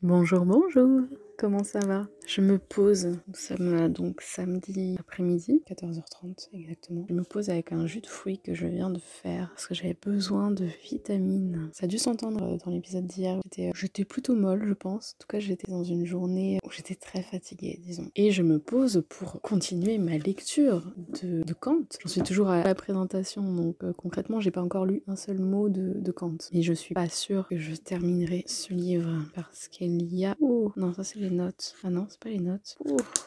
Bonjour, bonjour. Comment ça va? Je me pose, nous sommes donc samedi après-midi, 14h30 exactement. Je me pose avec un jus de fruits que je viens de faire parce que j'avais besoin de vitamines. Ça a dû s'entendre dans l'épisode d'hier. J'étais, j'étais plutôt molle, je pense. En tout cas, j'étais dans une journée où j'étais très fatiguée, disons. Et je me pose pour continuer ma lecture de, Kant. J'en suis toujours à la présentation, donc euh, concrètement, j'ai pas encore lu un seul mot de, Kant. Mais je suis pas sûre que je terminerai ce livre parce qu'il y a... Oh non, ça c'est les notes. Ah non, c'est pas les notes.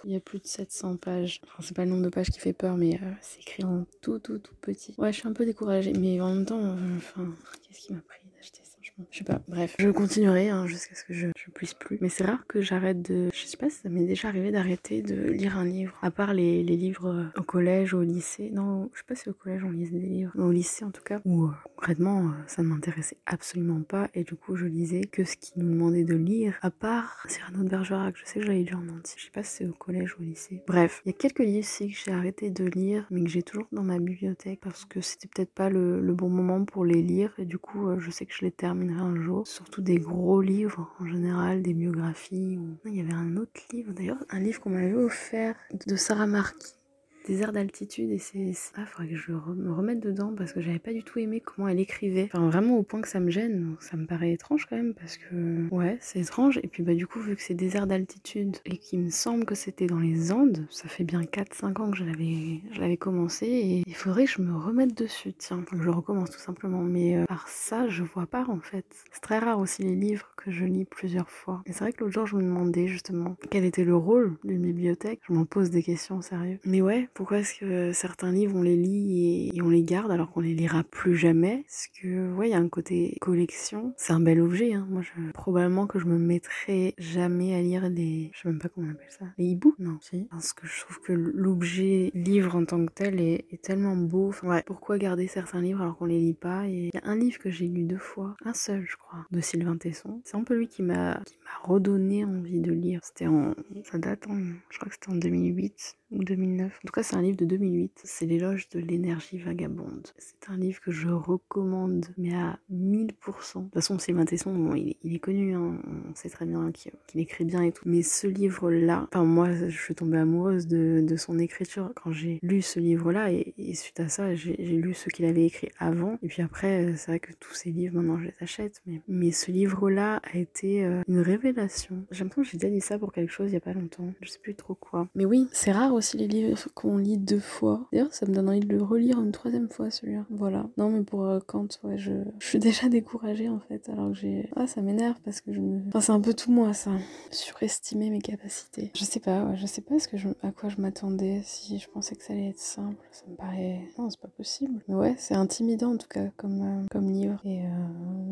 il y a plus de 700 pages. Enfin, c'est pas le nombre de pages qui fait peur, mais euh, c'est écrit en tout, tout, tout petit. Ouais, je suis un peu découragée, mais en même temps, euh, enfin, qu'est-ce qui m'a pris d'acheter ça? Je sais pas, bref. Je continuerai hein, jusqu'à ce que je, puisse plus. Mais c'est rare que j'arrête de. Je sais pas si ça m'est déjà arrivé d'arrêter de lire un livre. À part les, livres euh, au collège au lycée. Non, je sais pas si au collège on lisait des livres. Au lycée en tout cas. Où euh, concrètement euh, ça ne m'intéressait absolument pas. Et du coup je lisais que ce qui nous demandait de lire. À part Cyrano de Bergerac. Je sais que j'avais lu en entier. Je sais pas si c'est au collège ou au lycée. Bref, il y a quelques livres ici que j'ai arrêté de lire. Mais que j'ai toujours dans ma bibliothèque. Parce que c'était peut-être pas le, bon moment pour les lire. Et du coup je sais que je les un jour. Surtout des gros livres en général, des biographies. Il y avait un autre livre d'ailleurs, un livre qu'on m'avait offert de Sarah Marquis des airs d'altitude et c'est ah faudrait que je me remette dedans parce que j'avais pas du tout aimé comment elle écrivait. Enfin vraiment au point que ça me gêne ça me paraît étrange quand même parce que ouais c'est étrange. Et puis bah du coup vu que c'est des airs d'altitude et qu'il me semble que c'était dans les Andes ça fait bien 4-5 ans que je l'avais je l'avais commencé et il faudrait que je me remette dessus tiens. Que je recommence tout simplement. Mais euh, par ça je vois pas en fait. C'est très rare aussi les livres que je lis plusieurs fois. Et c'est vrai que l'autre jour je me demandais justement quel était le rôle d'une bibliothèque. Je m'en pose des questions sérieux mais ouais pourquoi est-ce que certains livres on les lit et, on les garde alors qu'on les lira plus jamais? Parce que ouais, il y a un côté collection. C'est un bel objet. Hein. Moi, je, probablement que je me mettrai jamais à lire des, je sais même pas comment on appelle ça, les e-books. Non, si. Parce que je trouve que l'objet livre en tant que tel est, est tellement beau. Enfin, ouais. Pourquoi garder certains livres alors qu'on les lit pas? Et il y a un livre que j'ai lu deux fois, un seul, je crois, de Sylvain Tesson. C'est un peu lui qui m'a qui m'a redonné envie de lire. C'était en, ça date en, je crois que c'était en 2008 ou 2009. En tout cas, c'est un livre de 2008. C'est l'éloge de l'énergie vagabonde. C'est un livre que je recommande, mais à 1000%. De toute façon, Sylvain Tesson, bon, il, est connu, hein. on sait très bien qu'il écrit bien et tout. Mais ce livre-là, enfin, moi, je suis tombée amoureuse de, son écriture quand j'ai lu ce livre-là. Et, et, suite à ça, j'ai lu ce qu'il avait écrit avant. Et puis après, c'est vrai que tous ces livres, maintenant, je les achète. Mais, mais ce livre-là a été euh, une révélation. J'ai l'impression que j'ai déjà dit ça pour quelque chose il y a pas longtemps. Je sais plus trop quoi. Mais oui, c'est rare aussi les livres qu'on lit deux fois. D'ailleurs, ça me donne envie de le relire une troisième fois celui-là. Voilà. Non, mais pour euh, Kant, je... je suis déjà découragée en fait. Alors que j'ai. Ah, ça m'énerve parce que je me. Enfin, c'est un peu tout moi ça. Surestimer mes capacités. Je sais pas, ouais, je sais pas ce que je... à quoi je m'attendais. Si je pensais que ça allait être simple, ça me paraît. Non, c'est pas possible. Mais ouais, c'est intimidant en tout cas comme, euh, comme livre. Et euh,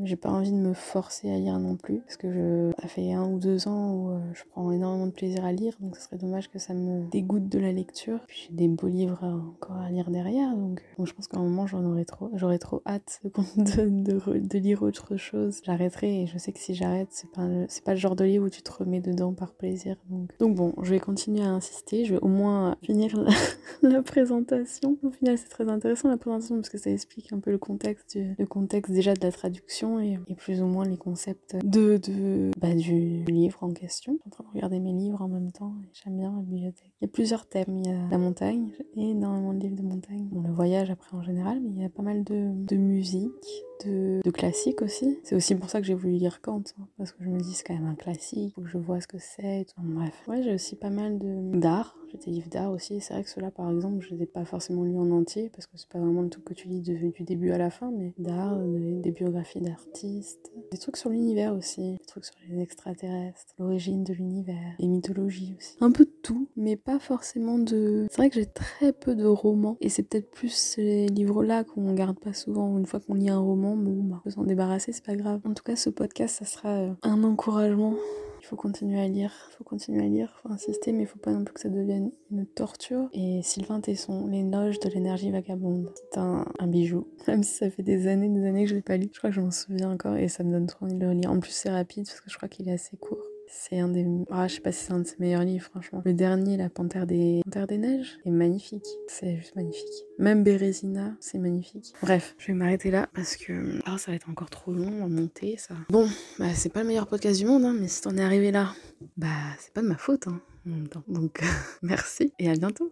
j'ai pas envie de me forcer à lire non plus. Parce que je. Ça fait un ou deux ans où euh, je prends énormément de plaisir à lire. Donc, ce serait dommage que ça me dégoûte de la lecture. Puis j'ai des beaux livres encore à lire derrière, donc, donc je pense qu'à un moment j'en aurais trop, j'aurais trop hâte de, de, lire autre chose. J'arrêterai et je sais que si j'arrête, c'est pas c'est pas le genre de livre où tu te remets dedans par plaisir. Donc, donc bon, je vais continuer à insister, je vais au moins finir la, présentation. Au final, c'est très intéressant la présentation parce que ça explique un peu le contexte, le contexte déjà de la traduction et, plus ou moins les concepts de, de bah, du livre en question. Je suis en train de regarder mes livres en même temps et j'aime bien la bibliothèque. Il y a plusieurs thèmes. Il y a la montagne, énormément de livres de montagne. Bon, le voyage après en général, mais il y a pas mal de, de musique, de, de classiques aussi. C'est aussi pour ça que j'ai voulu lire Kant, hein, parce que je me dis c'est quand même un classique, faut que je vois ce que c'est. Bref, ouais, j'ai aussi pas mal de d'art. J'ai des livres d'art aussi. C'est vrai que ceux-là, par exemple, je les ai pas forcément lus en entier, parce que c'est pas vraiment le truc que tu lis de, du début à la fin, mais d'art, des, des, biographies d'artistes, des trucs sur l'univers aussi, des trucs sur les extraterrestres, l'origine de l'univers, les mythologies aussi. Un peu de tout, mais pas forcément de. C'est vrai que j'ai très peu de romans, et c'est peut-être plus ces livres-là qu'on garde pas souvent. Une fois qu'on lit un roman, bon, bah, on s'en débarrasser, c'est pas grave. En tout cas, ce podcast, ça sera un encouragement il faut continuer à lire, il faut continuer à lire, faut insister, mais il faut pas non plus que ça devienne une torture. Et Sylvain Tesson, L'éloge de l'énergie vagabonde, c'est un, un, bijou. Même si ça fait des années, des années que je l'ai pas lu, je crois que je m'en souviens encore et ça me donne trop envie de le lire. En plus, c'est rapide parce que je crois qu'il est assez court. C'est un des. Ah, je sais pas si c'est un de ses meilleurs livres, franchement. Le dernier, La Panthère des, Panthère des Neiges, est magnifique. C'est juste magnifique. Même Bérésina, c'est magnifique. Bref, je vais m'arrêter là parce que ah, ça va être encore trop long à monter, ça. Bon, bah, c'est pas le meilleur podcast du monde, hein, mais si t'en es arrivé là, bah, c'est pas de ma faute, hein. Donc, merci et à bientôt.